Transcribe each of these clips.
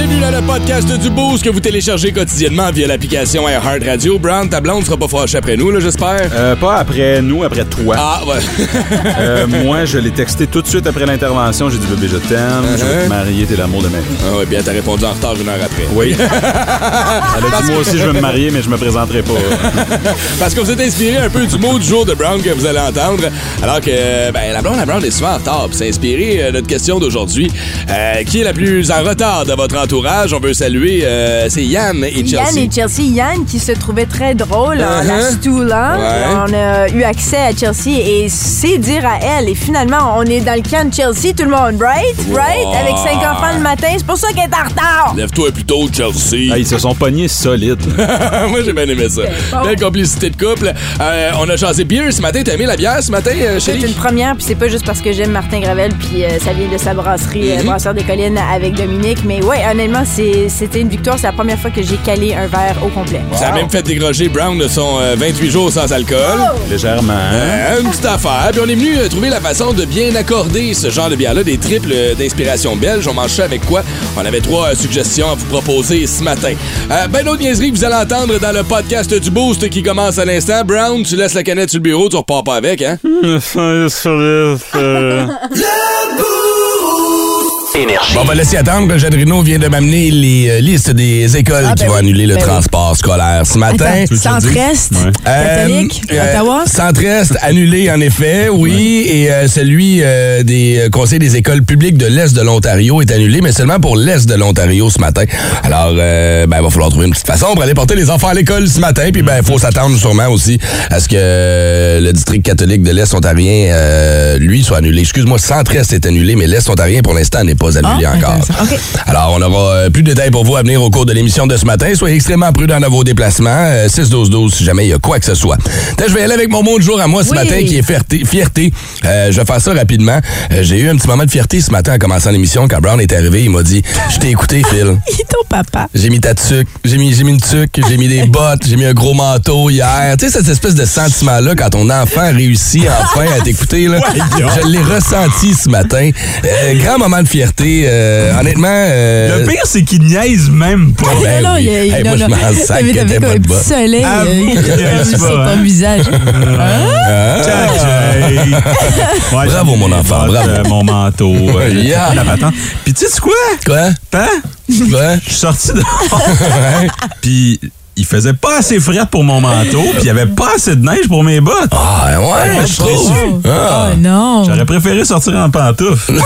Bienvenue dans le podcast du Boost que vous téléchargez quotidiennement via l'application Heart Radio. Brown, ta blonde sera pas fâchée après nous, là, j'espère. Euh, pas après nous, après toi. Ah, ouais. Euh, moi, je l'ai texté tout de suite après l'intervention. J'ai dit, bébé, je t'aime. Je veux Uh-huh. te marier, t'es l'amour de ma vie. Ah ouais, bien, t'as répondu en retard une heure après. Oui. Elle a dit, moi aussi, je veux me marier, mais je me présenterai pas. Parce que vous êtes inspiré un peu du mot du jour de Brown que vous allez entendre. Alors que, ben, la blonde, la Brown est souvent en retard. C'est inspiré euh, notre question d'aujourd'hui. Euh, qui est la plus en retard de votre entourage? On veut saluer, euh, c'est Yann et Chelsea. Yann et Chelsea. Yann qui se trouvait très drôle en la Uh-huh. stoulant. Ouais. On a eu accès à Chelsea et c'est dire à elle. Et finalement, on est dans le camp de Chelsea, tout le monde, right? Right? Avec cinq enfants le matin. C'est pour ça qu'elle est en retard. Lève-toi plus tôt, Chelsea. Ah, ils se sont pognés solides. Moi, j'ai bien aimé ça. bon. Belle complicité de couple. Euh, on a chasé bière ce matin. T'as aimé la bière ce matin, euh, C'est une première, puis c'est pas juste parce que j'aime Martin Gravel, puis euh, ça vient de sa brasserie, euh, Brasseur des Collines avec Dominique. Mais ouais, honnêtement, c'est- c'était une victoire. C'est la première fois que j'ai calé un verre au complet. Ça a même fait dégroger Brown de son euh, 28 jours sans alcool. Légèrement. Euh, une petite affaire. Puis on est venu euh, trouver la façon de bien accorder ce genre de bière-là, des triples euh, d'inspiration belge. On mange ça avec quoi? On avait trois euh, suggestions à vous proposer ce matin. Euh, ben d'autres niaiseries que vous allez entendre dans le podcast du Boost qui commence à l'instant. Brown, tu laisses la canette sur le bureau, tu repars pas avec, hein? Énergie. Bon, on va laisser attendre. Jadrino vient de m'amener les euh, listes des écoles Ah, qui ben vont oui. annuler le Ben oui. transport scolaire ce matin. Centre-Est, catholique, Euh, euh, Ottawa? Centre-Est annulé, en effet, oui. Et euh, celui euh, des euh, conseils des écoles publiques de l'Est de l'Ontario est annulé, mais seulement pour l'Est de l'Ontario ce matin. Alors, euh, ben, il va falloir trouver une petite façon pour aller porter les enfants à l'école ce matin. Puis, ben, il faut s'attendre sûrement aussi à ce que euh, le district catholique de l'Est ontarien, euh, lui, soit annulé. Excuse-moi, Centre-Est est annulé, mais l'Est ontarien, pour l'instant, n'est pas annulé Ah, encore. Alors, on aura euh, plus de détails pour vous à venir au cours de l'émission de ce matin. Soyez extrêmement prudents dans vos déplacements. Euh, 6-12-12 si jamais il y a quoi que ce soit. Tiens, Je vais aller avec mon mot de jour à moi ce Oui. matin qui est fierté. fierté. Euh, je vais faire ça rapidement. Euh, J'ai eu un petit moment de fierté ce matin en commençant l'émission. Quand Brown est arrivé, il m'a dit « Je t'ai écouté, Phil. Il est ton papa. J'ai mis ta tuque, j'ai mis, j'ai mis une tuque, j'ai mis des bottes, j'ai mis un gros manteau hier. Tu sais, cette espèce de sentiment-là quand ton enfant réussit enfin à t'écouter, là. je l'ai ressenti ce matin. Euh, grand moment de fierté. Euh, honnêtement... euh, Le pire, c'est qu'il niaise même pas. ben non, oui. il y a- Hey, non, moi, je m'en sac un petit soleil Ah, euh, sur ton hein. visage. Bravo, mon enfant, bravo. euh, mon manteau. euh, Yeah. la patente. Puis tu sais quoi? Quoi? Hein? Quoi? Je suis sorti dehors. Puis il faisait pas assez frais pour mon manteau, puis il y avait pas assez de neige pour mes bottes. Ah, ouais, je je suis trouve. déçu. Ah. Oh non. J'aurais préféré sortir en pantoufles.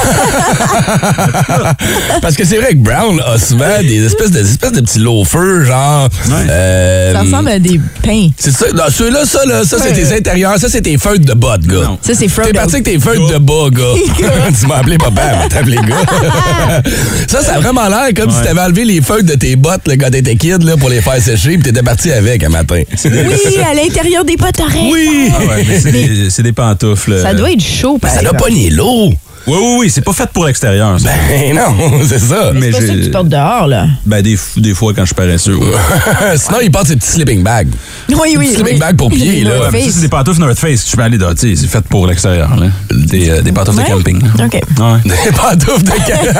Parce que c'est vrai que Brown a souvent des espèces de, des espèces de petits loafers, genre. Ouais. euh, Ça ressemble à des pains. C'est ça. Non, ceux-là, ça, là, ça, c'est tes intérieurs. Ça, c'est tes feuilles de bottes, gars. Non. Ça, c'est. T'es parti avec tes feuilles de bas, gars. tu m'as appelé papa, mais t'appelé gars. ça, ça a vraiment l'air comme si Ouais. t'avais enlevé les feuilles de tes bottes là, quand t'étais kid là, pour les faire sécher, t'étais parti avec un matin. Oui, à l'intérieur des potes oreilles. Oui! Ah ouais, mais c'est des, c'est des pantoufles. Ça doit être chaud, par Ça n'a pas nié l'eau. Oui, oui, oui, c'est pas fait pour l'extérieur. ça. Ben non, c'est ça. Mais C'est pas ça que j'ai- tu portes dehors, là. Ben, des, f- des fois, quand je suis paresseux. ouais. Sinon, il porte ses petits sleeping bags. Oui, oui. Sleeping oui. bag pour pieds, là. North Ouais, mais ça, c'est des pantoufles North Face. Je peux aller dans, tu sais, c'est fait pour l'extérieur. là. Des, euh, des pantoufles Ouais? de camping. là. OK. Ouais. Des pantoufles de camping.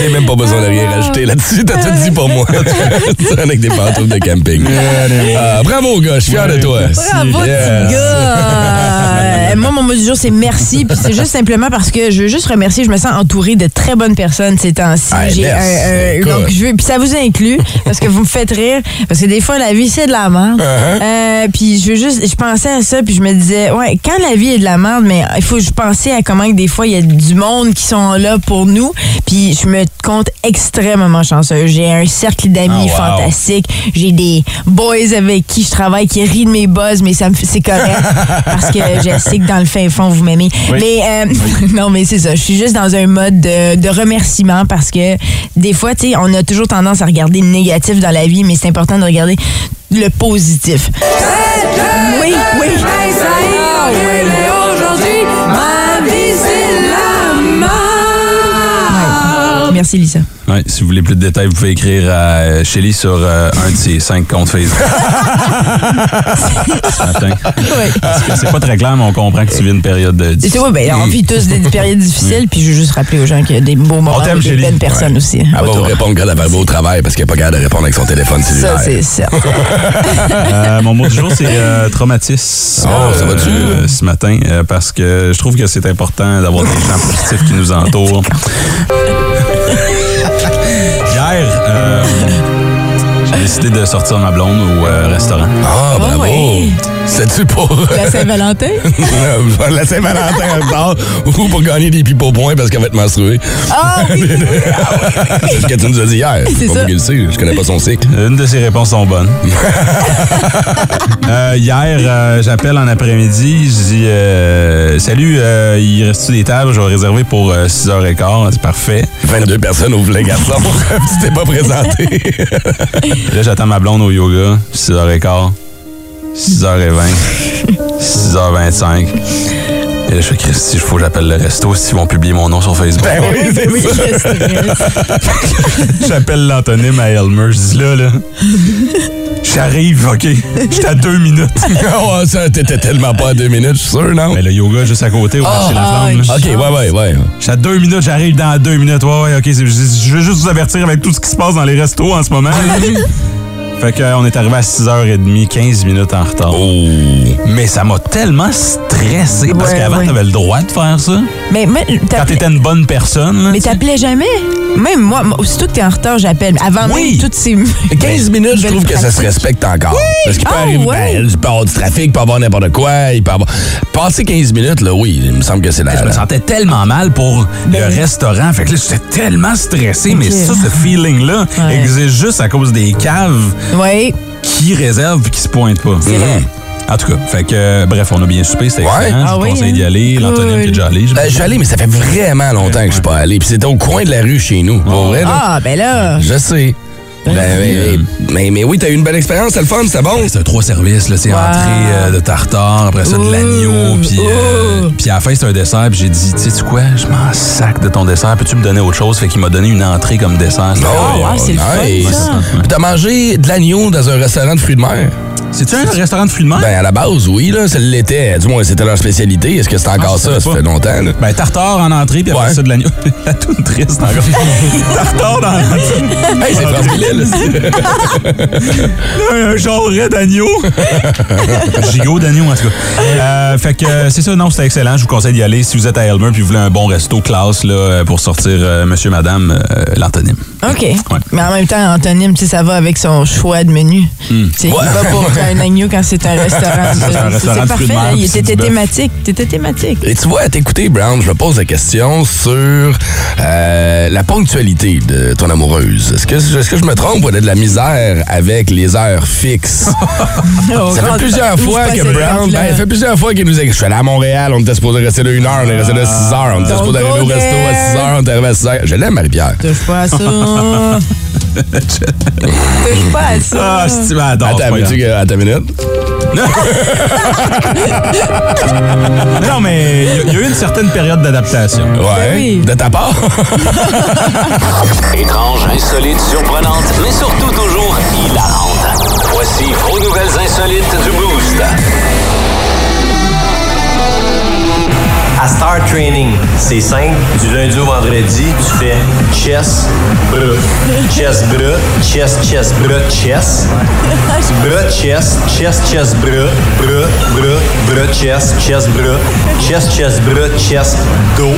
J'ai même pas besoin de rien rajouter là-dessus. T'as tout dit pour moi. Tu avec des pantoufles de camping. Ah, bravo, gars. Je suis fier de toi. Bravo, Yes. petit gars! Euh, moi, mon mot du jour, c'est merci. Puis c'est juste simplement parce que je veux juste remercier. Je me sens entourée de très bonnes personnes ces temps-ci. Ah, J'ai merci. un- un- Écoute. donc, je veux, puis ça vous inclut parce que vous me faites rire. Parce que des fois, la vie, c'est de la merde. Uh-huh. Euh, puis je veux juste, je pensais à ça, puis je me disais, ouais, quand la vie est de la merde, mais il faut que je pensais à comment que des fois, il y a du monde qui sont là pour nous. Puis je me compte extrêmement chanceux. J'ai un cercle d'amis Ah, wow. fantastique. J'ai des boys avec qui je travaille qui rient de mes buzz, mais ça me fait- c'est correct parce que je sais que dans le fin fond, vous m'aimez. Oui. Mais euh, non, mais c'est ça. Je suis juste dans un mode de, de remerciement parce que des fois, tu sais, on a toujours tendance à regarder le négatif dans la vie, mais c'est important de regarder le positif. Oui, oui. Merci, Lisa. Ouais, si vous voulez plus de détails, vous pouvez écrire à euh, Shelly sur euh, un de ses cinq comptes Facebook. Ce matin. Parce que c'est pas très clair, mais on comprend que tu vis une période de C'est oui, ben, on vit tous des périodes difficiles, puis je veux juste rappeler aux gens qu'il y a des beaux moments et des belles personnes aussi. Elle va vous répondre quand elle va au travail parce qu'elle n'est pas capable de répondre avec son téléphone cellulaire. Ça, c'est ça. Euh, mon mot du jour, c'est euh, traumatisme. Oh, ça va-tu? euh, ce matin, euh, parce que je trouve que c'est important d'avoir des gens positifs qui nous entourent. Euh, j'ai décidé de sortir ma blonde au euh, restaurant. Ah, bravo! ouais. C'est-tu pour La Saint-Valentin? la Saint-Valentin en ou pour gagner des pipes au point parce qu'elle va être menstruée? Ah oui! C'est ce que tu nous as dit hier. C'est pas ça. moi sais, je connais pas son cycle. Une de ses réponses sont bonnes. Euh, hier, euh, j'appelle en après-midi, je dis euh, Salut, euh, il reste-tu des tables? Je vais réserver pour euh, 6h15. C'est parfait. 22 personnes au volet garçon. tu t'es pas présenté. Là, j'attends ma blonde au yoga, 6h15, 6h20, 6h25. Et là, je fais Christy, il faut que j'appelle le resto s'ils vont publier mon nom sur Facebook. ben oui, c'est Oui. J'appelle l'antonyme à Elmer, je dis là, là. J'arrive, OK? J'étais à deux minutes. oh, ça, t'étais tellement pas à deux minutes, je suis sûr, non? Mais le yoga juste à côté, au marché La Flamme. OK, ouais, ouais, ouais. J'étais à deux minutes, j'arrive dans deux minutes. Ouais, ouais, OK. je veux juste vous avertir avec tout ce qui se passe dans les restos en ce moment. fait qu'on est arrivé à 6h30, 15 minutes en retard. Oh. Mais ça m'a tellement stressé parce Ouais, qu'avant, ouais. t'avais le droit de faire ça. Mais, mais Quand t'étais une bonne personne. là, mais t'appelais jamais? Même moi, moi, aussitôt que t'es en retard, j'appelle. Avant Oui. même toutes ces... 15 minutes, je trouve que ça se respecte encore. Parce qu'il peut Ah, arriver, ouais. ben, il peut y avoir du trafic, il peut y avoir n'importe quoi, il peut avoir... Passer 15 minutes, là, oui, il me semble que c'est la... Je me sentais tellement mal pour Ben le restaurant. Fait que là, j'étais tellement stressé. Mais ça, ce feeling-là Ouais. existe juste à cause des caves Oui. qui réservent et qui se pointent pas? En tout cas, fait que, euh, bref, on a bien soupé, c'était Ouais. excellent. Ah je vous oui, conseille hein? d'y aller. L'Antonine qui est déjà allé. Ben, je suis allé, mais ça fait vraiment longtemps que je suis pas allé. Puis c'était au coin de la rue chez nous. Pour vrai, là. Ah, ben là. Je sais. Ben, mais, mais, mais oui, t'as eu une belle expérience, c'était le fun, c'était bon. C'est un trois services, là. C'est Wow. entrée euh, de tartare, après ça de l'agneau, puis euh, puis à la fin, c'est un dessert. Puis j'ai dit, tu sais quoi, je m'en sac de ton dessert. Peux-tu me donner autre chose? Fait qu'il m'a donné une entrée comme dessert. Oh, wow, c'est le fun, nice. ça. Puis t'as mangé de l'agneau dans un restaurant de fruits de mer? C'est-tu un restaurant de fruits de mer? Ben, à la base, oui, là, ça l'était. Du moins, c'était leur spécialité. Est-ce que c'est encore Ah, je ça? Ça pas. fait longtemps, là. Ben, tartare en entrée, puis après Ouais. ça, de l'agneau. La toute triste encore. tartare dans l'entrée. Hey, c'est là. un jarret d'agneau. Gigot d'agneau, en tout cas. Euh, fait que euh, c'est ça, non, c'était excellent. Je vous conseille d'y aller si vous êtes à Elmer puis vous voulez un bon resto classe là, euh, pour sortir euh, monsieur, madame, euh, l'antonyme. OK. Mais en même temps, Antonyme, tu sais, ça va avec son choix de menu. Tu sais, Il va pour un agneau quand c'est un restaurant. C'est parfait. bœuf. thématique. T'étais thématique. Et tu vois, à t'écouter, Brown, je me pose la question sur euh, la ponctualité de ton amoureuse. Est-ce que, je me trompe ou elle a de la misère avec les heures fixes? Ça fait plusieurs fois que Brown, ben, ça fait plusieurs fois qu'il nous a Je suis allé à Montréal, on était supposé rester là une heure, on est resté là six heures, on était supposé arriver au resto à six heures, on est arrivé à six heures. Je l'aime, Marie-Pierre. Touche pas à ça. Touche pas à ça. Ah, ben, adore, c'est Attends, pas veux-tu une minute? Non, mais il y a- il y, a eu une certaine période d'adaptation. Ouais. oui. De ta part? Étrange, insolite, surprenante, mais surtout toujours hilarante. Voici vos nouvelles insolites du Boost. À Star Training, c'est simple. Du lundi au vendredi, tu fais chest, bras. Chest, bras. Chest, chest, bras, chest. Bras, chest. Chest, chest, bras. Bras, bras, bras, chest. Chest, bras. Chest, chest, bras, chest, dos.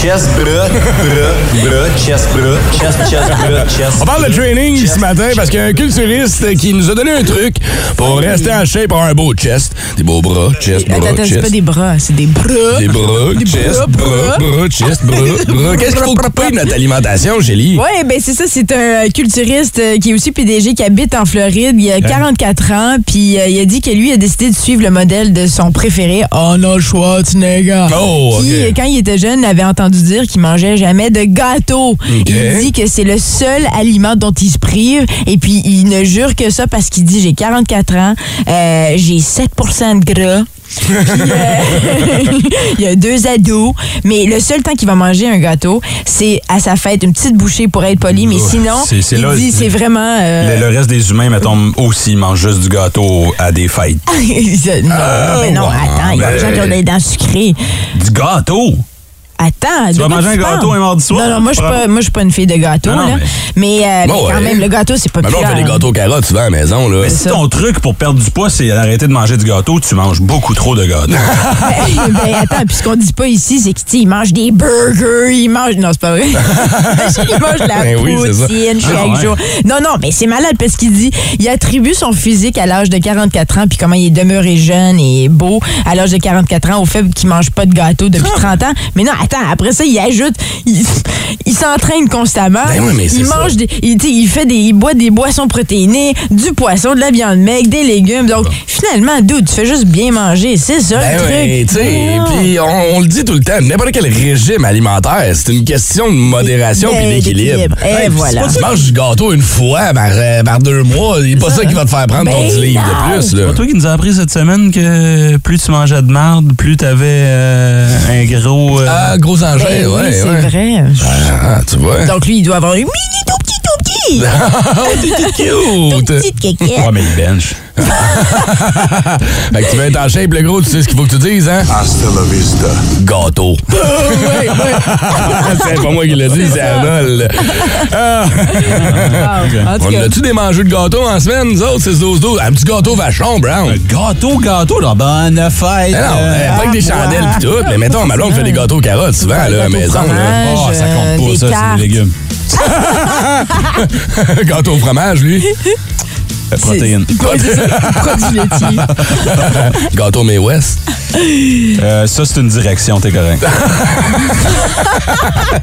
Chest, bras, bras, bras, chest, bras. Chest, chest, bras, chest. On parle de training chest, ce matin parce qu'il y a un culturiste qui nous a donné un truc pour rester en shape pour un beau chest. Des beaux bras, chest, bras, chest. Des bras, c'est des bras. Des bras, Des chest, bras, bras, chest, bras, bras. Qu'est-ce qu'il faut couper de notre alimentation, Gélie? Oui, ben c'est ça, c'est un culturiste euh, qui est aussi PDG qui habite en Floride. Il a 44 ans, puis euh, il a dit que lui a décidé de suivre le modèle de son préféré, Arnold Schwarzenegger. Oh, OK. Qui, euh, quand il était jeune, avait entendu dire qu'il mangeait jamais de gâteau. Il dit que c'est le seul aliment dont il se prive, et puis il ne jure que ça parce qu'il dit j'ai 44 ans, euh, j'ai 7% de gras. Puis, euh, il y a deux ados, mais le seul temps qu'il va manger un gâteau, c'est à sa fête, une petite bouchée pour être poli, mais sinon, c'est- c'est il là- dit c'est vraiment... euh, Le, le reste des humains, mettons, aussi mangent juste du gâteau à des fêtes. non, mais non, attends, il y a des gens qui ont des dents sucrées. Du gâteau? Attends, de vas manger un gâteau un mardi soir? Non, non, moi, je je suis pas une fille de gâteau, Non, non, là. Mais, euh, Bon, mais quand ouais. même, le gâteau, c'est pas Mais on fait des gâteaux aux carottes souvent à la maison, là. Mais si ton truc pour perdre du poids, c'est d'arrêter de manger du gâteau, tu manges beaucoup trop de gâteau. ben, ben, attends, puis ce qu'on dit pas ici, c'est que, tu sais, ils mangent des burgers, ils mangent. Non, c'est pas vrai. ils mangent de la Ben oui, poutine chaque Ah, ouais. jour. Non, non, mais c'est malade parce qu'il dit, il attribue son physique à l'âge de 44 ans, puis comment il est demeuré jeune et beau à l'âge de 44 ans au fait qu'il mange pas de gâteau depuis Ah. 30 ans. Mais non, attends, après ça, il ajoute, il, il s'entraîne constamment. Ben oui, mais c'est il ça. mange des, il, tu sais, il fait des, il boit des boissons protéinées, du poisson, de la viande maigre, des légumes. Donc, finalement, dude, tu fais juste bien manger. C'est ça, Ben le truc. oui, tu sais, Non. puis on, on le dit tout le temps, n'importe quel régime alimentaire, c'est une question de modération Ben, puis d'équilibre. Et voilà. Si tu manges du gâteau une fois par, euh, par deux mois, c'est pas ça qui va te faire prendre ton Ben 10 livres non. de plus. C'est toi qui nous as appris cette semaine que plus tu mangeais de merde, plus t'avais euh, un gros... euh, Ah, gros engin, Ben oui, ouais, c'est ouais. vrai. Ah, tu vois. Donc, lui, il doit avoir un mini tout petit, tout petit. Oh, cute. Petite. Ouais, mais il bench. fait que tu veux être en shape, le gros, tu sais ce qu'il faut que tu dises, hein? Hasta la vista. Gâteau. c'est pas moi qui l'ai dit, c'est Arnold. Ah. Tout On a-tu des mangeux de gâteau en semaine, nous autres, c'est 12 12 Un petit gâteau vachon, Brown. Un gâteau, gâteau, là, bonne fête. Ah non, euh, pas avec des chandelles pis tout, mais mettons, ma blonde fait des gâteaux aux carottes souvent, là, à la maison. Là. Oh, ça euh, compte pas, des ça, c'est des légumes. gâteau au fromage, lui. Euh, Protéines. Ouais, c'est ça. Produits laitiers. gâteau May West. Euh, ça, c'est une direction, t'es correct.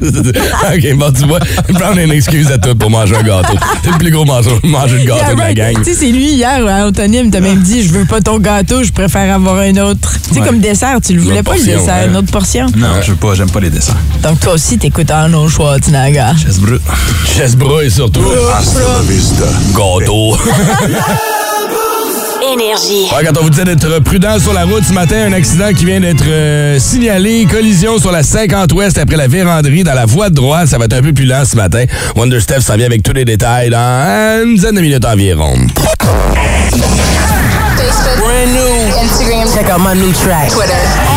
ok, bon, tu vois, prendre une excuse à tout pour manger un gâteau. C'est le plus gros mangeur, manger de gâteau Yeah, de la gang. Tu sais, c'est lui hier à Anthony, il t'a même dit Je veux pas ton gâteau, je préfère avoir un autre. Tu sais, Ouais. comme dessert, tu le voulais pas le dessert, ouais. une autre portion. Non, je veux pas, j'aime pas les desserts. Donc, toi aussi, t'écoutes Arnold Schwarzenegger. Brute. Chaise brouille surtout. Hasta la vista. Gâteau. Énergie. Ouais, quand on vous disait d'être prudent sur la route ce matin, un accident qui vient d'être euh, signalé. Collision sur la 50 Ouest après la véranderie dans la voie de droite. Ça va être un peu plus lent ce matin. Wonder Steph s'en vient avec tous les détails dans une dizaine de minutes environ. Brand new. Instagram. Check out my new track. Twitter.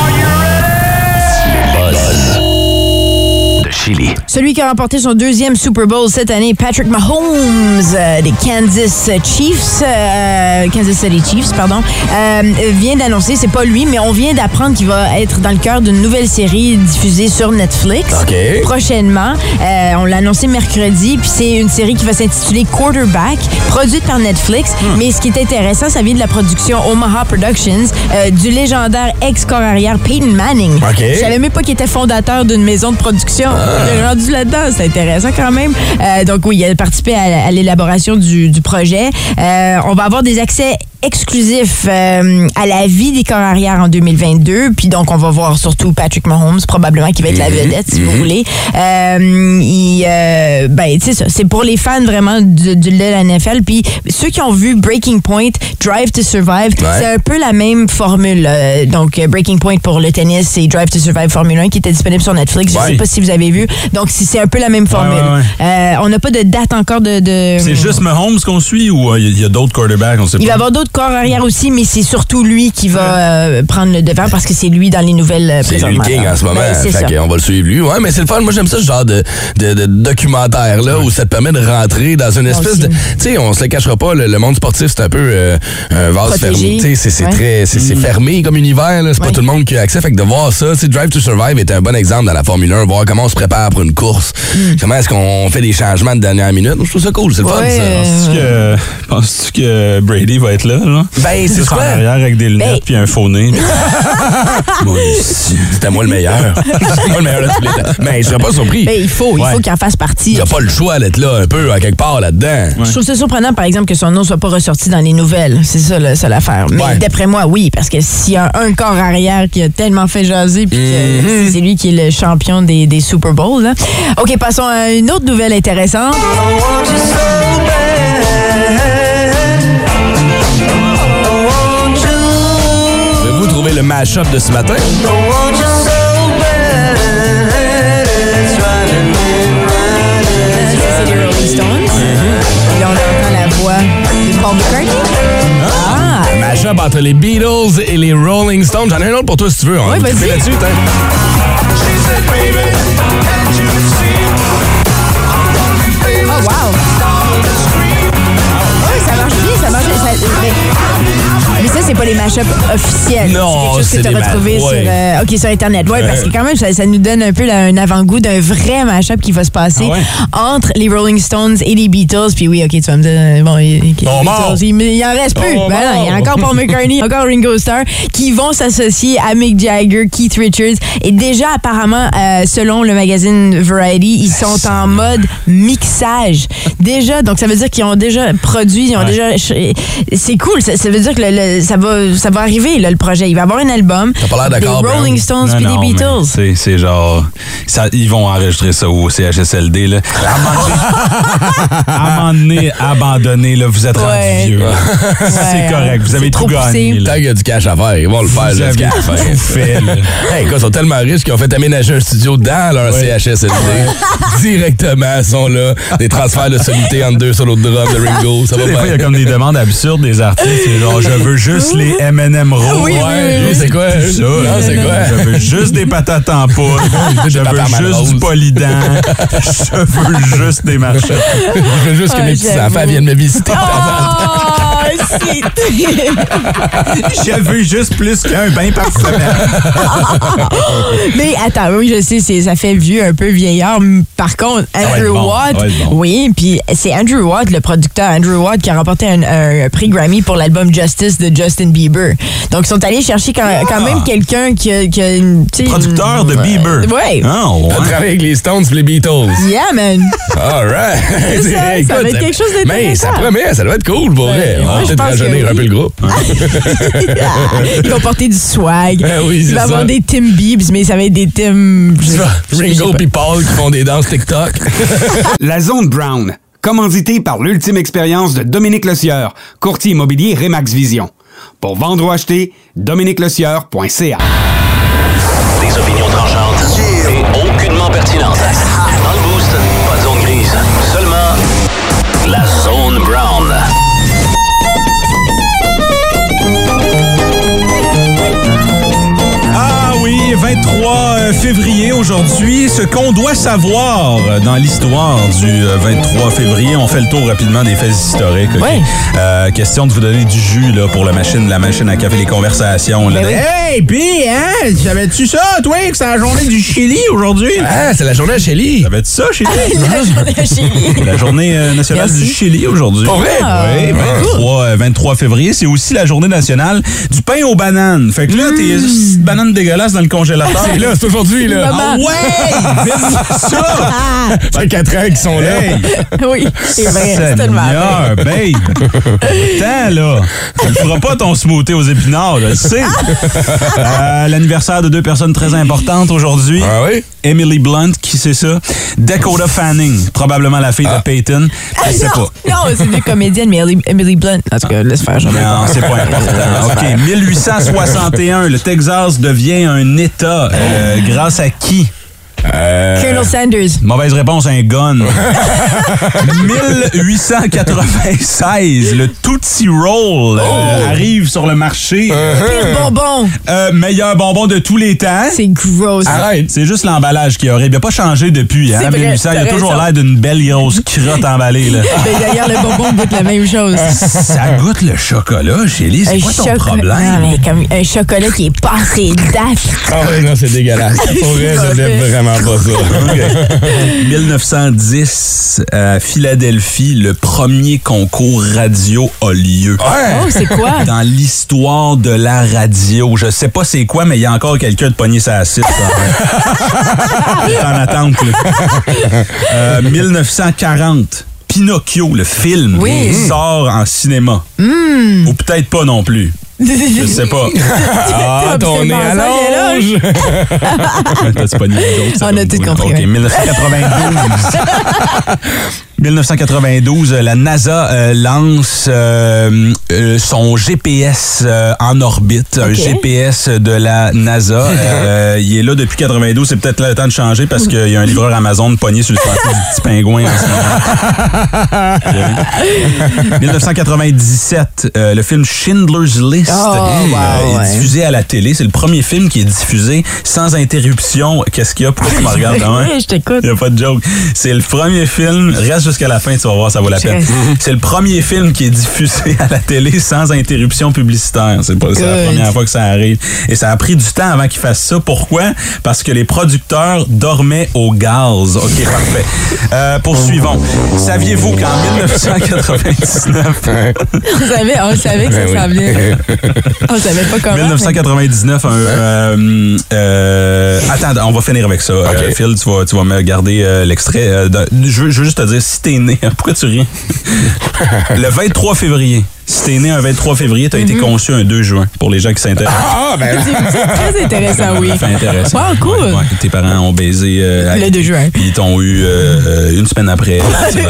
Chili. Celui qui a remporté son deuxième Super Bowl cette année, Patrick Mahomes euh, des Kansas Chiefs, euh, Kansas City Chiefs, pardon, euh, vient d'annoncer, c'est pas lui, mais on vient d'apprendre qu'il va être dans le cœur d'une nouvelle série diffusée sur Netflix OK. prochainement. Euh, on l'a annoncé mercredi, puis c'est une série qui va s'intituler Quarterback, produite par Netflix. Mais ce qui est intéressant, ça vient de la production Omaha Productions euh, du légendaire ex-corps arrière Peyton Manning. OK. Je savais même pas qu'il était fondateur d'une maison de production. Ah. Il est rendu là-dedans, c'est intéressant quand même. Euh, donc oui, il a participé à, l'élaboration du, du projet. Euh, on va avoir des accès exclusifs euh, à la vie des corps arrière en 2022. Puis donc, on va voir surtout Patrick Mahomes, probablement, qui va être la vedette, si vous voulez. Euh, il, euh, ben, tu sais, ça, c'est pour les fans vraiment de, de la NFL. Puis ceux qui ont vu Breaking Point, Drive to Survive, c'est un peu la même formule. euh, donc, euh, Breaking Point pour le tennis, c'est Drive to Survive Formule 1 qui était disponible sur Netflix. Je Ouais. sais pas si vous avez vu. Donc, si c'est un peu la même formule. ouais, ouais. Euh, on n'a pas de date encore de. de- C'est juste Mahomes qu'on suit ou euh, il y a d'autres quarterbacks, on sait Il va y avoir d'autres corps arrière aussi, mais c'est surtout lui qui va euh, prendre le devant parce que c'est lui dans les nouvelles euh, C'est lui le king en ce moment. Ben, c'est Fait ça. qu'on va le suivre lui. Ouais, mais c'est le fun. Moi, j'aime ça, ce genre de, de, de documentaire là où ça te permet de rentrer dans une espèce aussi. de. Tu sais, on se le cachera pas, le, le monde sportif, c'est un peu euh, un vase Protégé. fermé. Tu sais, c'est Ouais. très. C'est c'est fermé comme univers, là. C'est pas Ouais. tout le monde qui a accès. Fait que de voir ça, Drive to Survive est un bon exemple dans la Formule 1, voir comment on se prépare pour une course. Comment est-ce qu'on fait des changements de dernière minute. Je trouve ça cool, c'est le fun, ça. Penses-tu que, penses-tu que Brady va être là, là? Ben, c'est en arrière avec des lunettes Ben- puis un faux nez. C'était moi le meilleur. C'était moi le meilleur de tous les temps. Mais je serais pas surpris. Ben, il faut, il Ouais. faut qu'il en fasse partie. Il a pas le choix d'être là un peu, à quelque part là-dedans. Je trouve ça surprenant, par exemple, que son nom soit pas ressorti dans les nouvelles. C'est ça, la seule affaire. Mais Ouais. d'après moi, oui, parce que s'il y a un corps arrière qui a tellement fait jaser, puis que Mhm. c'est lui qui est le champion des, des Super Bowls. là. OK, passons à une autre nouvelle intéressante. Pouvez-vous le mash-up de ce matin? Ça, c'est les Rolling Stones. Et là, on entend la voix de Paul McCartney. Ah! Mash-up entre les Beatles et les Rolling Stones. J'en ai un autre pour toi si tu veux. On Ouais, va vas-y. là-dessus, mais, ça, c'est pas les mashups officiels. Non, c'est quelque chose que tu as retrouvé ouais. sur, euh, sur Internet. Oui, parce que quand même, ça, ça nous donne un peu là, un avant-goût d'un vrai mashup qui va se passer Ah ouais? entre les Rolling Stones et les Beatles. Puis oui, OK, tu vas me dire, euh, bon, il, il- les en reste plus. Ben non, il y a encore Paul McCartney, encore Ringo Starr, qui vont s'associer à Mick Jagger, Keith Richards. Et déjà, apparemment, euh, selon le magazine Variety, ils sont en mode mixage. Déjà, donc ça veut dire qu'ils ont déjà produit, ils ont déjà. C'est cool. Ça, ça veut dire que le- le- ça, va, ça va arriver, là, le projet. Il va y avoir un album. T'as pas l'air d'accord, Des Brown. Rolling Stones puis des Beatles. C'est, c'est genre. ça- ils vont enregistrer ça au CHSLD. Là. À un moment donné- abandonné, là, vous êtes Ouais. rendu vieux. c'est correct, vous avez tout trop gagné. Tant qu'il y a du cash à faire, ils vont le faire, Vous là, du avez cash à faire. tout fait, là. Hey, écoute, ils sont tellement riches qu'ils ont fait aménager un studio dans leur CHSLD. Directement, ils sont là. Des transferts de solité entre deux solos de drum de Ringo. Ça va fois, il y a comme des demandes absurdes des artistes. C'est genre, je veux juste les M&M roses. Oui, oui, Ouais, oui, c'est quoi? Ça, Non, c'est quoi? Je veux juste des patates en poudre. Je veux juste du polydent. Je veux juste des marchettes. Je veux juste que Ah, mes petits-enfants j'avoue. viennent me visiter. Oh, Je veux juste plus qu'un bain par semaine. Mais attends, oui, je sais, c'est- ça fait vieux, un peu vieillard. Par contre, Andrew bon, Watt, bon. oui, puis c'est Andrew Watt, le producteur Andrew Watt, qui a remporté un, un prix Grammy pour l'album Justice de Justin Bieber. Donc, ils sont allés chercher quand, quand même quelqu'un qui a, qui a une, tu sais, Ah! Producteur de Bieber. Ouais. Ah, ouais. On travaille avec les Stones et les Beatles. Yeah, man. All right. Ça, ça va être quelque chose Mais ça d'intéressant. promet, ça doit être cool pour vrai. Ouais, va moi, je peut-être rajeunir un peu le groupe. Ils vont porter du swag. Ben oui, c'est Il va y avoir des Tim Biebs, mais ça va être des Tim... Ringo et Paul qui font des danses TikTok. La Zone Brown, commandité par l'ultime expérience de Dominique Lecieur, courtier immobilier Remax Vision. Pour vendre ou acheter, dominiquelecieur.ca. Des opinions tranchantes et aucunement pertinentes. Dans le boost, pas de zone grise, seulement la zone 23 février aujourd'hui. Ce qu'on doit savoir dans l'histoire du euh, 23 février. On fait le tour rapidement des faits historiques. Euh, question de vous donner du jus là, pour la machine, la machine à café, les conversations. là. Oui. Hey, pis, hein? Savais-tu ça, toi, que c'est la journée du Chili aujourd'hui? Ah, c'est la journée à Shelly. Savais-tu ça, Chili? La journée à Chili. La journée euh, nationale Merci. du Chili aujourd'hui. Pour vrai? Ah, Oui, ben 23, euh, 23 février. C'est aussi la journée nationale du pain aux bananes. Fait que là, tes petites bananes dégueulasses dans le congélateur. C'est là, c'est aujourd'hui, là. Ah ouais! Vite ça! Ah, Ça fait 4 ans qu'ils sont là. Hey! oui, c'est vrai, c'est tellement vrai. babe! Attends, là! Tu ne feras pas ton smoothie aux épinards, je le sais! Euh, L'anniversaire de deux personnes très importantes aujourd'hui. Ah oui? Emily Blunt, qui c'est ça? Dakota Fanning, probablement la fille de Peyton. Je sais pas. Non, c'est une comédienne, mais Emily, Blunt. En tout cas, laisse faire, j'en ai Non, c'est pas important. OK. 1861, le Texas devient un État. Euh, grâce à qui? Euh, Colonel Sanders. Mauvaise réponse, un gun. 1896, le Tootsie Roll euh, arrive sur le marché. Pire bonbon. Euh, meilleur bonbon de tous les temps. C'est gross. Arrête. C'est juste l'emballage qui est horrible. Il n'a pas changé depuis. Hein? C'est vrai, 1800, il a t'as toujours raison. l'air d'une belle grosse crotte emballée. Là. Ben, D'ailleurs, le bonbon goûte la même chose. Ça goûte le chocolat, Chélie. C'est Un quoi ton chocolat- problème? Non, mais comme un chocolat qui est passé date. Ah ouais, non, c'est dégueulasse. Pour vrai, je vraiment pas ça. 1910, à Philadelphie, le premier concours radio a lieu. Oh, c'est quoi? Dans l'histoire de la radio. Je sais pas c'est quoi, mais il y a encore quelqu'un de pogné sa est en attente. là. Euh, 1940. Pinocchio, le film, Oui. sort en cinéma. Ou peut-être pas non plus. Je sais pas. Ah, ton nez à l'ange. On a tout compris, OK, oui. 1992. 1992, euh, la NASA euh, lance euh, euh, son GPS euh, en orbite, un. GPS de la NASA. Euh, il est là depuis 92, c'est peut-être le temps de changer parce qu'il y a un livreur Amazon pogné sur le sentier du petit pingouin en ce moment. 1997, euh, le film Schindler's List Oh, wow, est ouais. diffusé à la télé. C'est le premier film qui est diffusé sans interruption. Qu'est-ce qu'il y a? Pourquoi tu me regardes demain? Oui, je t'écoute. Il n'y a pas de joke. C'est le premier film, reste jusqu'à la fin, tu vas voir, ça vaut la peine. C'est le premier film qui est diffusé à la télé sans interruption publicitaire. C'est la première fois que ça arrive. Et ça a pris du temps avant qu'ils fassent ça. Pourquoi? Parce que les producteurs dormaient au gaz. OK, parfait. Euh, poursuivons. Saviez-vous qu'en 1999, On savait, on savait que ça Ben s'en venait. On savait pas comment. 1999, un, euh, euh, attends, on va finir avec ça. Phil, tu vas, tu vas me garder l'extrait. de- je, veux, je veux juste te dire, si t'es né, pourquoi tu ris? Le 23 février. Si t'es né un 23 février, t'as été conçu un 2 juin, pour les gens qui s'intéressent. Ah, ben mais- C'est c'est très intéressant, oui. Fait intéressant. Wow, cool. Ouais, ouais, tes parents ont baisé euh, Le 2 juin. Puis ils t'ont eu euh, une semaine après. C'est.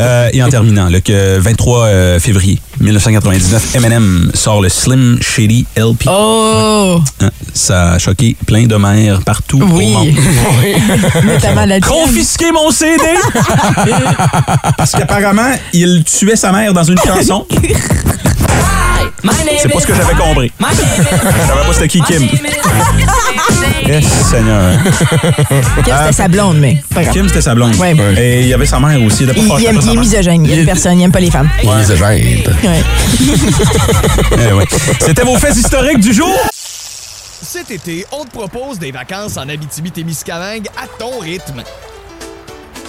Euh, et en terminant, le que 23 euh, février 1999, Eminem sort le Slim Shady LP. Oh! Hein, Ça a choqué plein de mères partout au Oui. monde. Notamment la tienne. Confisquer mon CD! Parce qu'apparemment, il tuait sa mère dans une chanson. C'est pas ce que j'avais compris. Je savais pas c'était qui Kim. Yes, Seigneur. Kim, c'était sa blonde, mais. Kim, c'était sa blonde. Ouais. Et il y avait sa mère aussi. Il Il, il aime, il est misogyne. Il aime personne. Il aime pas les femmes. Ouais. Eh ouais. C'était vos faits historiques du jour. Cet été, on te propose des vacances en Abitibi-Témiscamingue à ton rythme.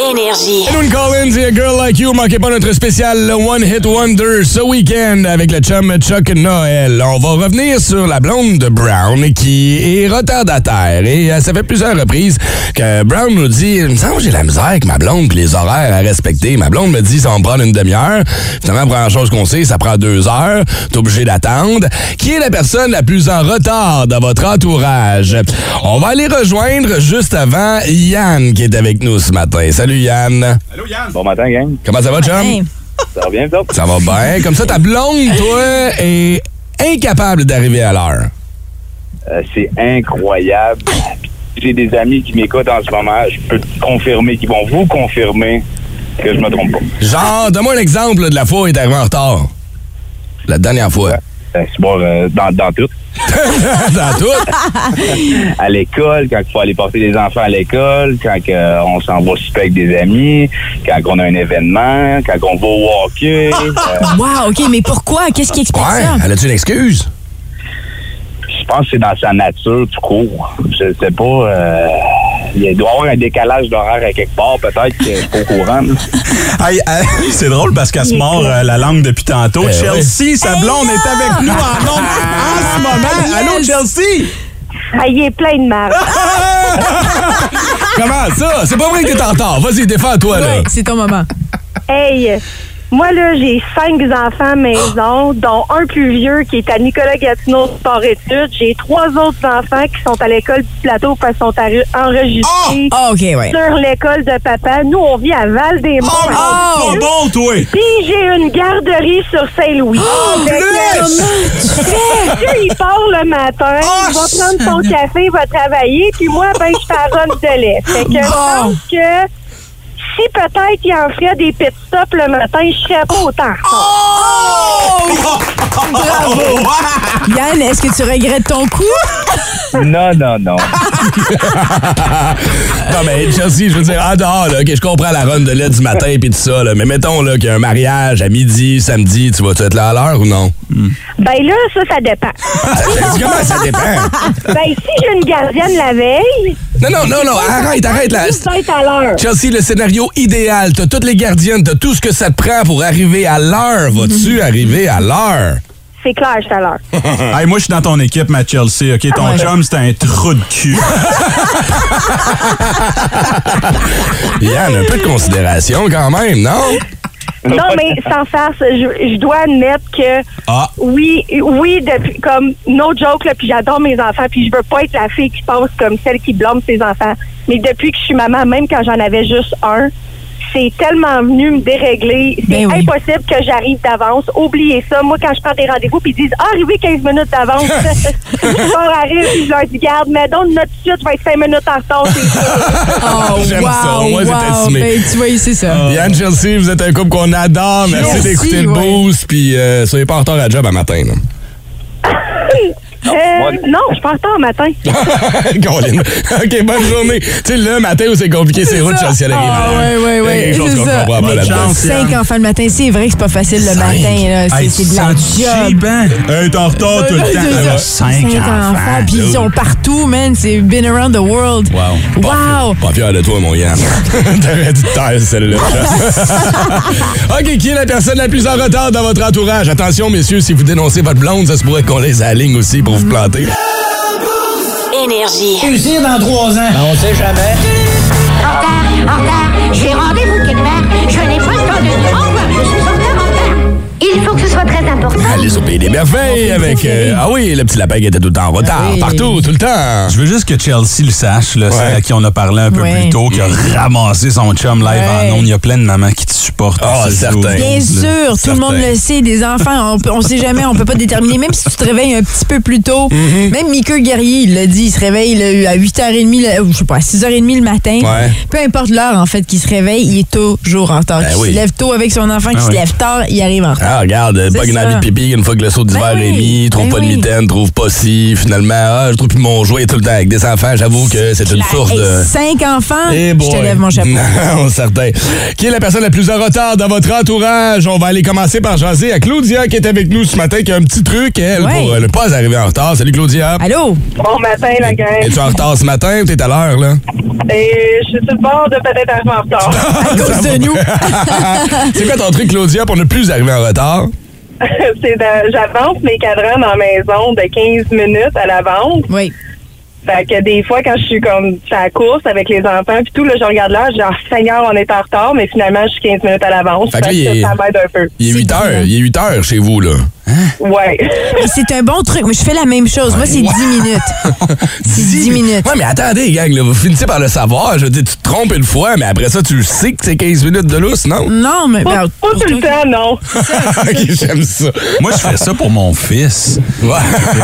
Énergie. Collins et A Girl Like You, manquez pas notre spécial One Hit Wonder ce week-end avec le chum Chuck Noël. On va revenir sur la blonde de Brown qui est retardataire et euh, ça fait plusieurs reprises que Brown nous dit il me semble que j'ai la misère avec ma blonde puis les horaires à respecter. Ma blonde me dit ça va me prendre une demi-heure. Finalement, la première chose qu'on sait, ça prend deux heures. T'es obligé d'attendre. Qui est la personne la plus en retard dans votre entourage? On va aller rejoindre juste avant Yann qui est avec nous ce matin. Salut Yann. Bon matin, gang. Comment ça va? Hey. Ça va bien? Ça va bien. Comme ça, ta blonde, toi, est incapable d'arriver à l'heure. Euh, c'est incroyable. J'ai des amis qui m'écoutent en ce moment. Je peux te confirmer, qui vont vous confirmer que je me trompe pas. Genre, donne-moi un exemple là, de la fois où il est arrivé en retard. La dernière fois. Euh, c'est bon, euh, dans, dans tout. Dans tout. À l'école, quand il faut aller porter les enfants à l'école, quand euh, on s'en va super avec des amis, quand on a un événement, quand on va au hockey. euh, Wow, OK, mais pourquoi? Qu'est-ce qui explique Ouais, ça? elle a-tu une excuse? je pense que c'est dans sa nature, tout court. Je sais pas. euh, il doit y avoir un décalage d'horaire à quelque part, peut-être que je suis pas au courant. Hey, hey, c'est drôle parce qu'elle se mord euh, la langue depuis tantôt. Eh Chelsea, sa blonde, est avec nous en en ce moment. Allô. Chelsea? Ah, il est plein de marre. Comment ça? C'est pas vrai que t'es en retard. Vas-y, défends-toi, là. C'est ton moment. Hey, moi, là, j'ai cinq enfants maison, dont un plus vieux qui est à Nicolas Gatineau Sport Études. J'ai trois autres enfants qui sont à l'école du plateau parce qu'ils sont enregistrés Ah, OK, ouais. sur l'école de papa. Nous, on vit à Val-des-Monts. Oh, à bon, toi! Puis j'ai une garderie sur Saint-Louis. Que, Monsieur, il part le matin, il va prendre son café, il va travailler, puis moi, ben, je fais de lait. Fait que je pense que si peut-être il en ferait des pit stops le matin, je serais pas autant. retard. Bravo! Yann, est-ce que tu regrettes ton coup? Non, non, non. non, mais Chelsea, je veux dire, en dehors, là, que je comprends la run de lait du matin et tout ça, là, mais mettons là, qu'il y a un mariage à midi, samedi, tu vas-tu être là à l'heure ou non? Ben là, ça, ça dépend. Comment ça dépend? Ben, si j'ai une gardienne la veille... Non, non, non, non, arrête, arrête là. À l'heure. Chelsea, le scénario idéal, t'as toutes les gardiennes, t'as tout ce que ça te prend pour arriver à l'heure. Vas-tu arriver à l'heure? C'est clair, je suis à l'heure. Hey, moi, je suis dans ton équipe, ma Chelsea. OK, ton Ouais. chum, c'est un trou de cul. Yann, un peu de considération quand même, non? Non, mais sans farce, je, je dois admettre que Ah. oui, oui, depuis comme no joke, là, puis j'adore mes enfants, puis je veux pas être la fille qui pense comme celle qui blâme ses enfants. Mais depuis que je suis maman, même quand j'en avais juste un, c'est tellement venu me dérégler. C'est Ben oui. impossible que j'arrive d'avance. Oubliez ça. Moi, quand je prends des rendez-vous, puis ils disent ah, arrivé 15 minutes d'avance, je rire, puis je leur dis garde, mais donc notre suite va être 5 minutes en retard. c'est. Oh, J'aime wow, ça, c'est wow. assumé. Ben, tu vois, c'est ça. Yann, Chelsea, vous êtes un couple qu'on adore. Merci, Merci, d'écouter le boost, puis euh, soyez pas en retard à job à matin. là. Euh, non, je pars tard le matin. OK, bonne journée. Tu sais, le matin où c'est compliqué, c'est route, elle arrive. Ah, ouais, ouais, Il y a ouais. quelque chose C'est ça. pas chance. Cinq enfants le matin, c'est vrai que c'est pas facile le matin. C'est de la job. hein? Hey, t'es en retard tout le temps. Cinq enfants. Puis ils sont partout, man. C'est been around the world. Wow. Wow. Pas fier de toi, mon Yann. T'aurais dû te taire, celle-là. OK, qui est la personne la plus en retard dans votre entourage? Attention, messieurs, si vous dénoncez votre blonde, ça se pourrait qu'on les aligne aussi pour vous planter. Énergie. Réussir dans trois ans. on sait jamais. En retard, important. Allez au pays des merveilles avec... euh, ah oui, le petit lapin qui était tout le temps en retard. Oui. Partout, tout le temps. Je veux juste que Chelsea le sache, là, celle à qui on a parlé un peu Ouais. plus tôt, qui a ramassé son chum live Ouais. en ondes. Il y a plein de mamans qui te supportent. Ah, C'est certain. Bien sûr, tout le monde le sait, des enfants, on, peut- on sait jamais, on peut pas déterminer, même si tu te réveilles un petit peu plus tôt. Mm-hmm. Même Mickey Guerrier, il l'a dit, il se réveille là, à 8h30, là, ou je sais pas, à 6h30 le matin. Ouais. Peu importe l'heure, en fait, qu'il se réveille, il est toujours en retard. Ben Qu'il oui. se lève tôt avec son enfant, qu'il Ah se oui. lève tard, il arrive en retard. Ah, regarde, C'est ça. Pipi une fois que le saut d'hiver Ben est oui, mis, trouve ben pas de oui. mitaine, trouve pas si, finalement, ah, je trouve plus mon jouet tout le temps avec des enfants. J'avoue que c'est une source de. Cinq enfants, Eh je te lève mon chapeau. Non, certain. Qui est la personne la plus en retard dans votre entourage? On va aller commencer par jaser à Claudia qui est avec nous ce matin, qui a un petit truc, elle, Ouais. pour euh, ne pas arriver en retard. Salut Claudia. Allô? Bon matin, la gang. Es-tu en retard ce matin ou t'es à l'heure, là? Et je suis sur le bord de peut-être arriver en retard. À cause de nous. c'est quoi ton truc, Claudia, pour ne plus arriver en retard? c'est de- j'avance mes cadrans dans la maison de 15 minutes à l'avance. Oui. Fait que des fois, quand je suis comme à la course avec les enfants puis tout, là, je regarde là, genre, Seigneur, on est en retard, mais finalement, je suis 15 minutes à l'avance. Fait que là, il que est- ça m'aide un peu. Il est 8 heures. Il est 8 heures chez vous, là. Ouais. Mais C'est un bon truc. Moi, je fais la même chose. Moi, c'est 10 minutes. C'est 10 minutes. Ouais, mais attendez, gang, là, vous finissez par le savoir. Je veux dire, tu te trompes une fois, mais après ça, tu le sais que c'est 15 minutes de lousse, non? Non, mais. Pas, ben, pas tout le temps, non. Ok, j'aime ça. Moi, je fais ça pour mon fils. Ouais.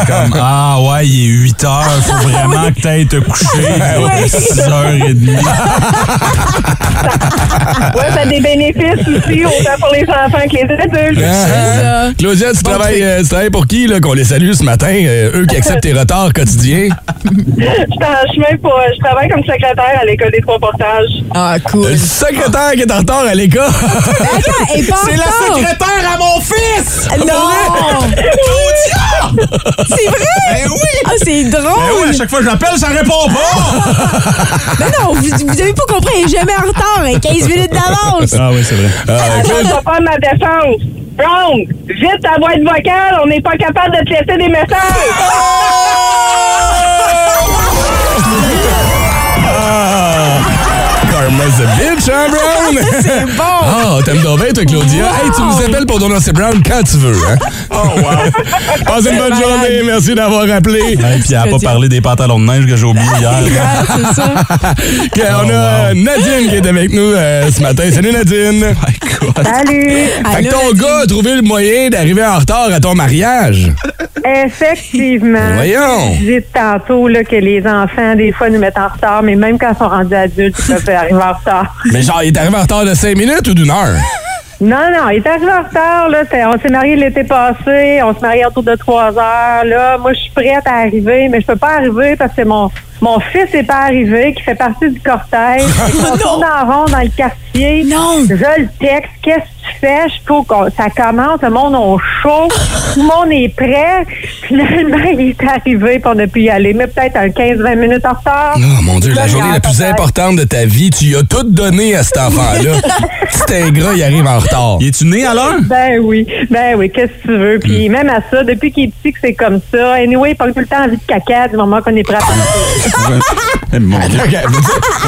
Comme, ah ouais, il est 8 heures, faut vraiment que t'ailles te coucher. Oui. 6h30. Ouais, ça a des bénéfices aussi, autant pour les enfants que les adultes. Ah, Claudia, tu, travailles, euh, tu travailles pour qui, là, qu'on les salue ce matin? Euh, eux qui acceptent tes retards quotidiens? Je suis en chemin pour. Je travaille comme secrétaire à l'école des trois portages. Ah, cool. Le secrétaire qui est en retard à l'école. Attends, pas C'est la secrétaire à mon fils! Non! C'est vrai? Ben oui! Ah, c'est Ben drôle! oui, à chaque fois que j'appelle, ça répond pas! Mais non, vous, vous avez pas compris, elle est jamais en retard, elle est 15 minutes d'avance. Ah oui, c'est vrai. Attends, je vais prendre ma défense. Brown, vite ta boîte vocale, on n'est pas capable de te laisser des messages. Ah! A bitch, hein, Brown? C'est bon. Ah, t'aimes donc bien, toi, Claudia? Wow. Hey, tu nous appelles pour donner Brown quand tu veux, hein? Oh, wow. Passe une bonne malade. journée. Merci d'avoir appelé. Et puis, elle n'a pas parlé des pantalons de neige que j'ai oublié hier. Ouais, c'est ça. On a euh, Nadine qui est avec nous euh, ce matin. Salut, Nadine. Salut! Fait que ton Nadine. gars a trouvé le moyen d'arriver en retard à ton mariage. Effectivement. Voyons. Je disais tantôt là, que les enfants, des fois, nous mettent en retard, mais même quand ils sont rendus adultes, ils peuvent arriver en retard. Mais genre, il est arrivé en retard de 5 minutes ou d'une heure? Non, non, il est arrivé en retard. Là, C'est- on s'est mariés l'été passé. On se mariait autour de trois heures. Là, moi, je suis prête à arriver, mais je peux pas arriver parce que mon, mon fils n'est pas arrivé, qui fait partie du cortège. Qu'on tourne en rond dans le quartier. Non. Je le texte. Qu'est-ce que tu fais? Je trouve que ça commence. Le monde est chaud. Tout le monde est prêt. Finalement, il est arrivé, puis on a pu y aller. Mais peut-être un 15-20 minutes en retard. Oh mon Dieu, la journée la plus importante de ta vie, tu y as tout donné à cet enfant-là. Petit ingrat, il arrive en retard. Es-tu né à l'heure? Ben oui, ben oui, qu'est-ce que tu veux? Puis même à ça, depuis qu'il est petit que c'est comme ça. Anyway, il prend tout le temps envie de caca du moment qu'on est prêt à partir. Vraiment. Mon Dieu.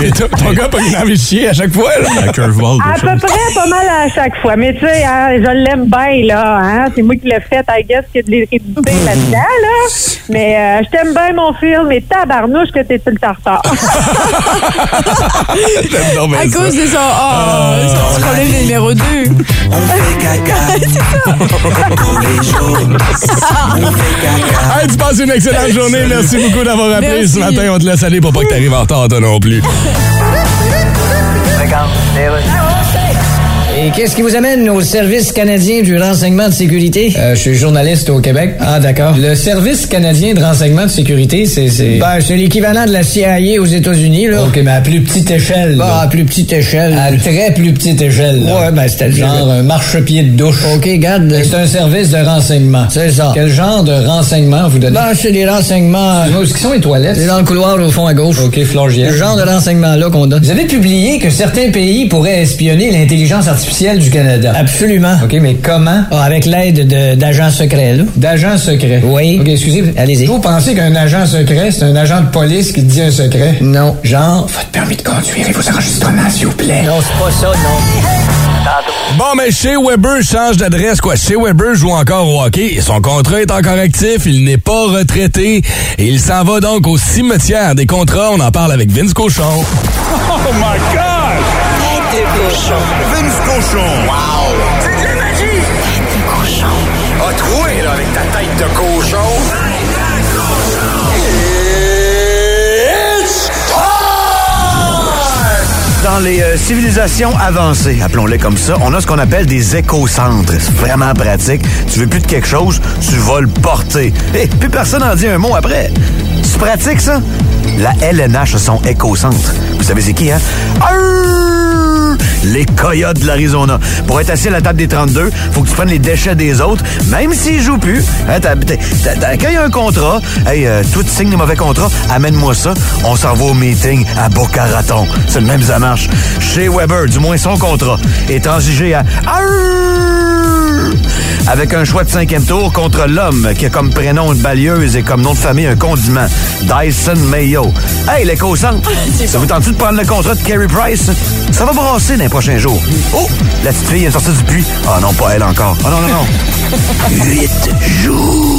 Mais ton ton gars pas une envie de chier à chaque fois, là. La curveball, À peu chose. près, pas mal à chaque fois. Mais tu sais, hein, je l'aime bien, là. Hein? C'est moi qui l'ai fait, I guess, qu'il y a de l'hérédité là-dedans, là. Mais euh, je t'aime bien, mon fils, mais tabarnouche que t'es tout le bien À ça. cause de son, oh, son petit problème numéro 2. Hey, tu passes une excellente journée. Merci beaucoup d'avoir appelé Merci. ce matin. On te laisse aller pour pas t'arrives en retard, toi non plus. Et qu'est-ce qui vous amène au Service canadien du renseignement de sécurité? Euh, je suis journaliste au Québec. Ah, d'accord. Le Service canadien de renseignement de sécurité, c'est... c'est... Ben, c'est l'équivalent de la CIA aux États-Unis, là. OK, mais à plus petite échelle. Bah, à plus petite échelle. À très plus petite échelle. Ouais, ben, c'était genre un marchepied de douche. OK, garde. C'est un service de renseignement. C'est ça. Quel genre de renseignement vous donnez? Ben, c'est des renseignements... Où sont les toilettes? C'est dans le couloir au fond à gauche. OK, Florgière. Le genre de renseignement-là qu'on donne. Vous avez publié que certains pays pourraient espionner l'intelligence artificielle du Canada. Absolument. OK, mais comment? Ah, avec l'aide de- d'agents secrets, là. D'agents secrets? Oui. OK, excusez, allez-y. Vous pensez qu'un agent secret, c'est un agent de police qui dit un secret? Non. Genre, votre permis de conduire et vos enregistrements, s'il vous plaît. Non, c'est pas ça, non. Bon, mais chez Weber change d'adresse, quoi. Chez Weber joue encore au hockey. Son contrat est encore actif. Il n'est pas retraité. Et il s'en va donc au cimetière des contrats. On en parle avec Vince Cochon. Oh my God! Cochon. Vince cochon. Wow! C'est de la magie! Tête de cochon. A troué, là, avec ta tête de cochon. Tête de cochon. It's Dans les euh, civilisations avancées, appelons-les comme ça, on a ce qu'on appelle des écocentres. C'est vraiment pratique. Tu veux plus de quelque chose, tu vas le porter. Et plus personne n'en dit un mot après. C'est pratique, ça? La LNH a son écocentre. Vous savez c'est qui, hein? Les coyotes de l'Arizona. Pour être assis à la table des 32, faut que tu prennes les déchets des autres, même s'ils jouent plus. Hein, t'as- t'as- t'as- quand il y a un contrat, hey, euh, toi, tu signes des mauvais contrats, amène-moi ça, on s'en va au meeting à Boca Raton. C'est le même, ça marche. Chez Weber, du moins son contrat, est transigé à... Avec un choix de cinquième tour contre l'homme qui a comme prénom une balieuse et comme nom de famille un condiment. Dyson Mayo. Hey, l'éco-centre, ça vous tente de prendre le contrat de Carey Price? Ça va brasser dans les prochains jours. Oh, la petite fille est sortie du puits. Ah non, pas elle encore. Ah non, non, non. Huit jours.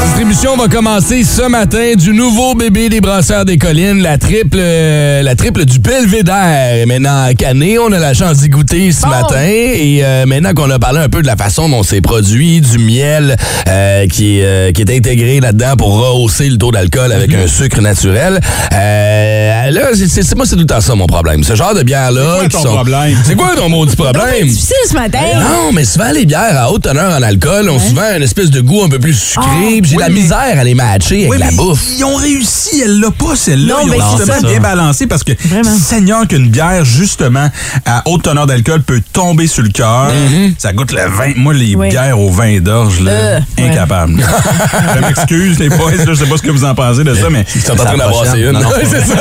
La distribution va commencer ce matin du nouveau bébé des brasseurs des collines, la triple, euh, la triple du Belvédère. Maintenant, canné, on a la chance d'y goûter ce matin. Et euh, maintenant qu'on a parlé un peu de la façon dont c'est produit, du miel euh, qui, est, euh, qui est intégré là-dedans pour rehausser le taux d'alcool avec un sucre naturel. Euh, là, c'est- moi, c'est tout le temps ça mon problème. Ce genre de bière-là. C'est quoi qui ton sont- problème? C'est quoi ton maudit problème? C'est difficile ce matin. Non, mais souvent, les bières à haute teneur en alcool ont souvent une espèce de goût un peu plus sucré. J'ai la misère à les matcher avec Oui, la mais bouffe. Ils ont réussi, elle l'a pas, celle-là. Non, Ils ont ben, c'est justement ça. bien balancé parce que, Seigneur, qu'une bière, justement, à haute teneur d'alcool peut tomber sur le cœur. Ça goûte le vin. Moi, les Oui. bières au vin d'orge, là, Euh, ouais. incapable. je m'excuse, les boys, là, je sais pas ce que vous en pensez de ça, mais. Ils sont en train d'en brasser une. Non, non, Ouais, c'est ça.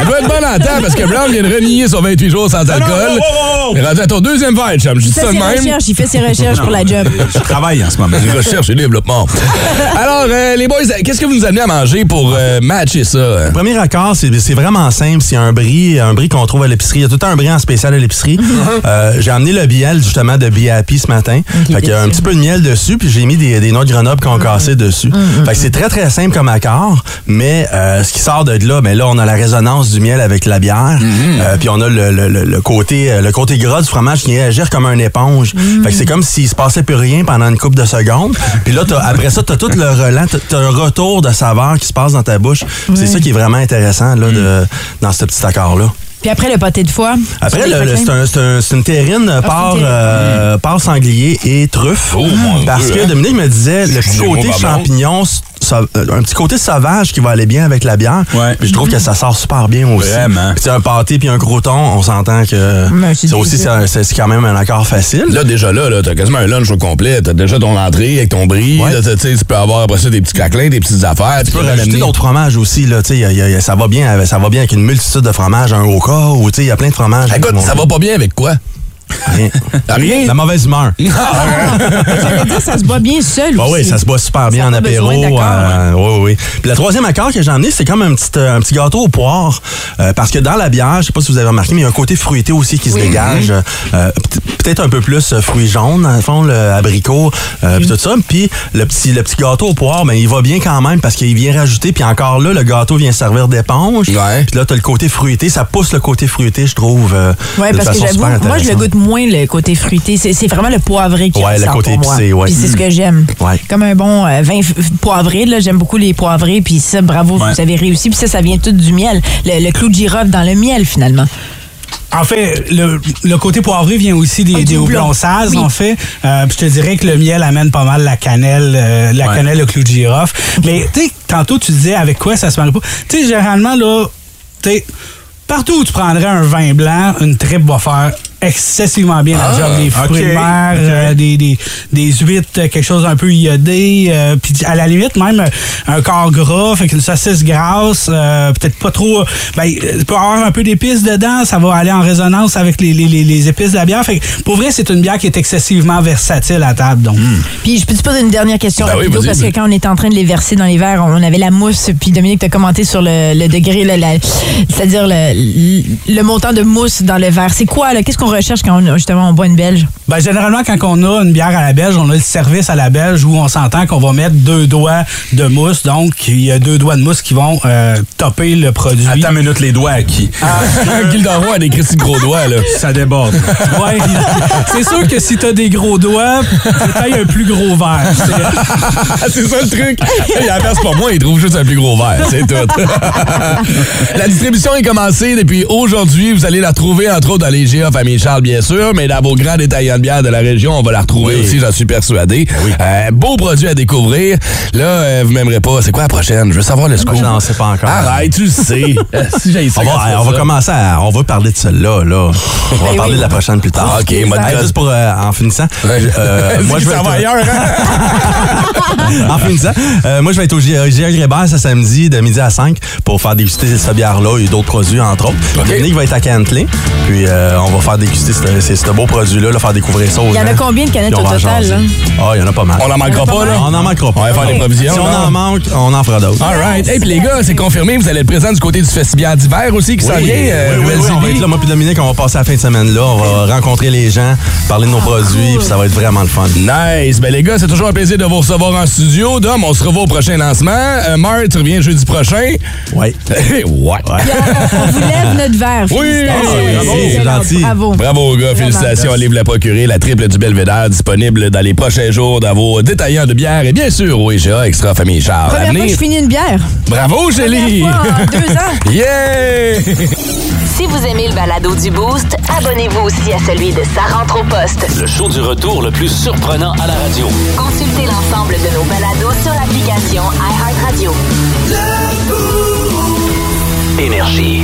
Elle doit être bonne en temps parce que Brown vient de renier son 28 jours sans alcool. non, wow, wow, wow. Il est rendu à ton deuxième verre, chum. Je dis Il fait ça de ses même. recherches, il fait ses recherches pour la job. Je travaille en ce moment. Les recherches développement. Alors, euh, les boys, qu'est-ce que vous nous amenez à manger pour euh, matcher ça? Le premier accord, c'est c'est vraiment simple. C'est un brie, un brie qu'on trouve à l'épicerie. Il y a tout le temps un brie en spécial à l'épicerie. Euh, j'ai amené le miel, justement, de Be Happy ce matin. fait qu'il y a un petit peu de miel dessus, puis j'ai mis des, des noix de Grenoble qu'on cassé dessus. Fait que c'est très, très simple comme accord, mais euh, ce qui sort de là, ben là, on a la résonance du miel avec la bière, Euh, puis on a le, le- le- le côté, le côté gras du fromage qui agir comme un éponge. Fait que c'est comme s'il se passait plus rien pendant une couple de secondes. Puis là, après ça, tu as tout le relent, t'as- t'as un retour de saveur qui se passe dans ta bouche. C'est ça qui est vraiment intéressant là, de, dans ce petit accord-là. Puis après, le pâté de foie. Après, c'est le- le- un- un- une terrine Ah, terrine. euh, sanglier et truffe. parce Dieu, que hein? Dominique me disait, le petit côté champignon, un petit côté sauvage qui va aller bien avec la bière. Puis je trouve que ça sort super bien aussi. Vraiment. Puis tu sais, un pâté puis un croton, on s'entend que c'est ça aussi, c'est quand même un accord facile. Là, déjà là, là t'as quasiment un lunch au complet. T'as déjà ton entrée avec ton brie. Ouais. Là, t'as- tu sais, tu peux avoir après ça des petits craquelins, des petites affaires. Tu peux rajouter d'autres fromages aussi. Là, tu sais, y a- y a- y a- ça, va bien, avec- ça va bien avec une multitude de fromages, un oka ou tu sais, il y a plein de fromages. Écoute, ça va pas bien avec quoi? Rien. Rien? La mauvaise humeur. J'allais dire, ça se boit bien seul Bah oui, aussi. ça se boit super bien Ça en apéro. euh, oui, oui. Puis le troisième accord que j'ai emmené, c'est comme un petit, euh, un petit gâteau au poire. Euh, parce que dans la bière, je sais pas si vous avez remarqué, mais il y a un côté fruité aussi qui se dégage. Euh, peut- Peut-être un peu plus euh, fruits jaunes, dans le fond, le abricot, euh, puis tout ça. Puis le petit, le petit gâteau au poire, ben, il va bien quand même parce qu'il vient rajouter. Puis encore là, le gâteau vient servir d'éponge. Puis là, tu as le côté fruité. Ça pousse le côté fruité, je trouve. euh, de parce que j'avoue, moi, je le goûte moins le côté fruité. C'est c'est vraiment le poivré qui Ouais, le ressort côté pour moi. épicé, ouais. Puis c'est ce que j'aime. Ouais. Comme un bon euh, vin poivré, là, j'aime beaucoup les poivrés. Puis ça, bravo, Ouais. vous avez réussi. Puis ça, ça vient tout du miel. Le, le clou de girofle dans le miel, finalement. En fait, le, le côté poivré vient aussi des, Ah, des houblons Oui. en fait. Euh, puis je te dirais que le miel amène pas mal la cannelle, euh, la Ouais. cannelle, le clou de girofle. Mais tu sais, tantôt tu disais avec quoi ça se marie pas. Tu sais, généralement, là, tu sais, partout où tu prendrais un vin blanc, une tripe va faire excessivement bien la Ah, job. Des fruits ok, de mer, euh, des, des, des huîtres, euh, quelque chose un peu iodé. euh, Puis à la limite, même euh, un corps gras, fait qu'une saucisse grasse, euh, peut-être pas trop... Ben, euh, il peut y avoir un peu d'épices dedans, ça va aller en résonance avec les, les, les, les épices de la bière. Fait que pour vrai, c'est une bière qui est excessivement versatile à table. Donc. Puis je peux te poser une dernière question Ben oui, rapido, vas-y, parce que quand on était en train de les verser dans les verres, on avait la mousse, puis Dominique t'a commenté sur le, le degré, là, la- c'est-à-dire le, le montant de mousse dans le verre. C'est quoi, là? Qu'est-ce qu'on recherche quand on, justement on boit une belge? Ben, généralement, quand on a une bière à la belge, on a le service à la belge où on s'entend qu'on va mettre deux doigts de mousse. Donc, il y a deux doigts de mousse qui vont euh, topper le produit. Attends une minute, les doigts à qui? Gilles Roy a des de gros doigts, là. Ça déborde. Ouais, c'est sûr que si t'as des gros doigts, taille un plus gros verre. c'est ça le truc. Il en verse pas moins, il trouve juste un plus gros verre. C'est tout. la distribution est commencée depuis aujourd'hui. Vous allez la retrouver, entre autres, dans les GA Famille Charles, bien sûr, mais dans vos grands détaillants de bière de la région, on va la retrouver Oui. aussi, j'en suis persuadé. Euh, beau produit à découvrir. Là, euh, vous m'aimerez pas. C'est quoi la prochaine? Je veux savoir le scoop. Je n'en sais pas encore. Arrête, tu le sais. Si j'ai On va, on va commencer à. On va parler de celle-là, là. On va Ben parler oui. de la prochaine plus tard. OK, code. juste pour euh, en finissant. euh, moi, je vais être- ailleurs, hein? en finissant, moi, je vais être au G- GA Grébert ce samedi de midi à 5 pour faire déguster cette bière-là et d'autres produits, entre autres. Dominique va être à Cantley. Puis, on va faire déguster ce, c'est ce beau produit-là, là, faire découvrir ça aux Il y en a combien de canettes au total, là? Ah, il y en a pas mal. On n'en manquera pas, là. On n'en manquera pas. On va faire des provisions. Si on en manque, on en fera d'autres. All right. Hey, puis les gars, c'est confirmé, vous allez être présents du côté du festival d'hiver aussi qui s'en vient. euh, oui, oui, oui, Nouvelle on va être là, moi puis Dominique, on va passer la fin de semaine là. On va rencontrer les gens, parler de nos produits, puis ça va être vraiment le fun. Nice. Ben les gars, c'est toujours un plaisir de vous recevoir en studio. Dom, on se revoit au prochain lancement. Euh, Marc, tu reviens jeudi prochain. Ouais. ouais. On vous lève notre verre. Oui, C'est c'est gentil. Bravo. Bravo, gars. Vraiment Félicitations. Livre la procurer, la triple du Belvédère, disponible dans les prochains jours dans vos détaillants de bière et bien sûr au IGA Extra Famille Charles. Première fois je finis une bière. Bravo, Gélie. deux ans. yeah! si vous aimez le balado du Boost, abonnez-vous aussi à celui de Sa rentre au poste. Le show du retour le plus surprenant à la radio. Consultez l'ensemble de nos balados sur l'application iHeartRadio. Énergie.